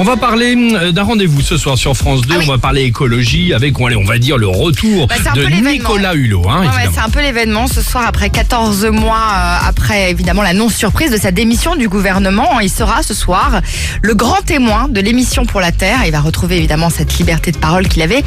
On va parler euh, d'un rendez-vous ce soir sur France 2. Ah oui. On va parler écologie avec, allez, on va dire, le retour Bah, de. Nicolas Hulot. Hein, ouais, c'est un peu l'événement ce soir après 14 mois euh, après évidemment l'annonce surprise de sa démission du gouvernement. Il sera ce soir le grand témoin de l'émission pour la Terre. Il va retrouver évidemment cette liberté de parole qu'il avait.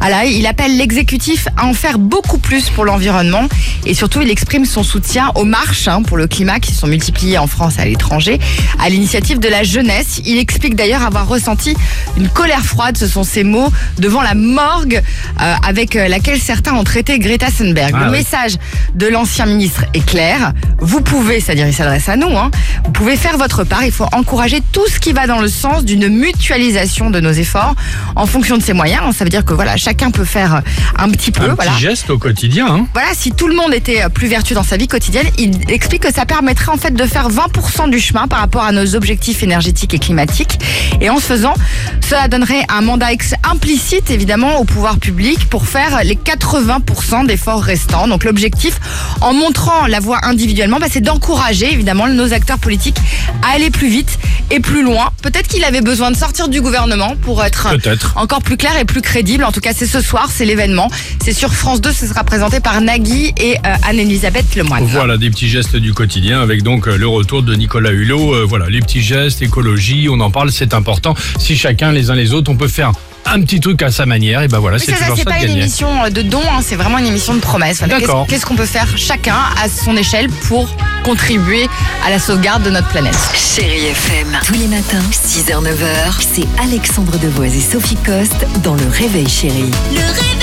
Alors, il appelle l'exécutif à en faire beaucoup plus pour l'environnement et surtout il exprime son soutien aux marches hein, pour le climat qui se sont multipliées en France et à l'étranger à l'initiative de la jeunesse. Il explique d'ailleurs avoir ressenti une colère froide, ce sont ses mots, devant la morgue euh, avec euh, laquelle certains ont traité Greta Thunberg. Ah le oui. message de l'ancien ministre est clair. Vous pouvez, c'est-à-dire il s'adresse à nous, hein, vous pouvez faire votre part. Il faut encourager tout ce qui va dans le sens d'une mutualisation de nos efforts en fonction de ses moyens. Ça veut dire que voilà, chacun peut faire un petit peu. un voilà. petit geste au quotidien. Hein. Voilà, si tout le monde était euh, plus vertueux dans sa vie quotidienne, il explique que ça permettrait en fait de faire 20% du chemin par rapport à nos objectifs énergétiques et climatiques. Et en faisant, cela donnerait un mandat implicite évidemment au pouvoir public pour faire les 80% d'efforts restants. Donc l'objectif, en montrant la voie individuellement, bah, c'est d'encourager évidemment nos acteurs politiques à aller plus vite et plus loin. Peut-être qu'il avait besoin de sortir du gouvernement pour être Peut-être. encore plus clair et plus crédible. En tout cas, c'est ce soir, c'est l'événement. C'est sur France 2, ce sera présenté par Nagui et euh, Anne-Elisabeth Lemoine. Voilà des petits gestes du quotidien avec donc euh, le retour de Nicolas Hulot. Euh, voilà, les petits gestes, écologie, on en parle, c'est important. Si chacun, les uns les autres, on peut faire un petit truc à sa manière, et ben voilà, Oui, c'est c'est ça, toujours c'est ça pas de une gagner. émission euh, de hein, c'est vraiment une émission de. Voilà, qu'est-ce- D'accord. Qu'est-ce qu'on peut faire chacun à son échelle pour contribuer à la sauvegarde de notre planète? Chérie FM. Tous les matins, 6h-9h, c'est Alexandre Devoise et Sophie Coste dans Le Réveil Chérie. Le réveil.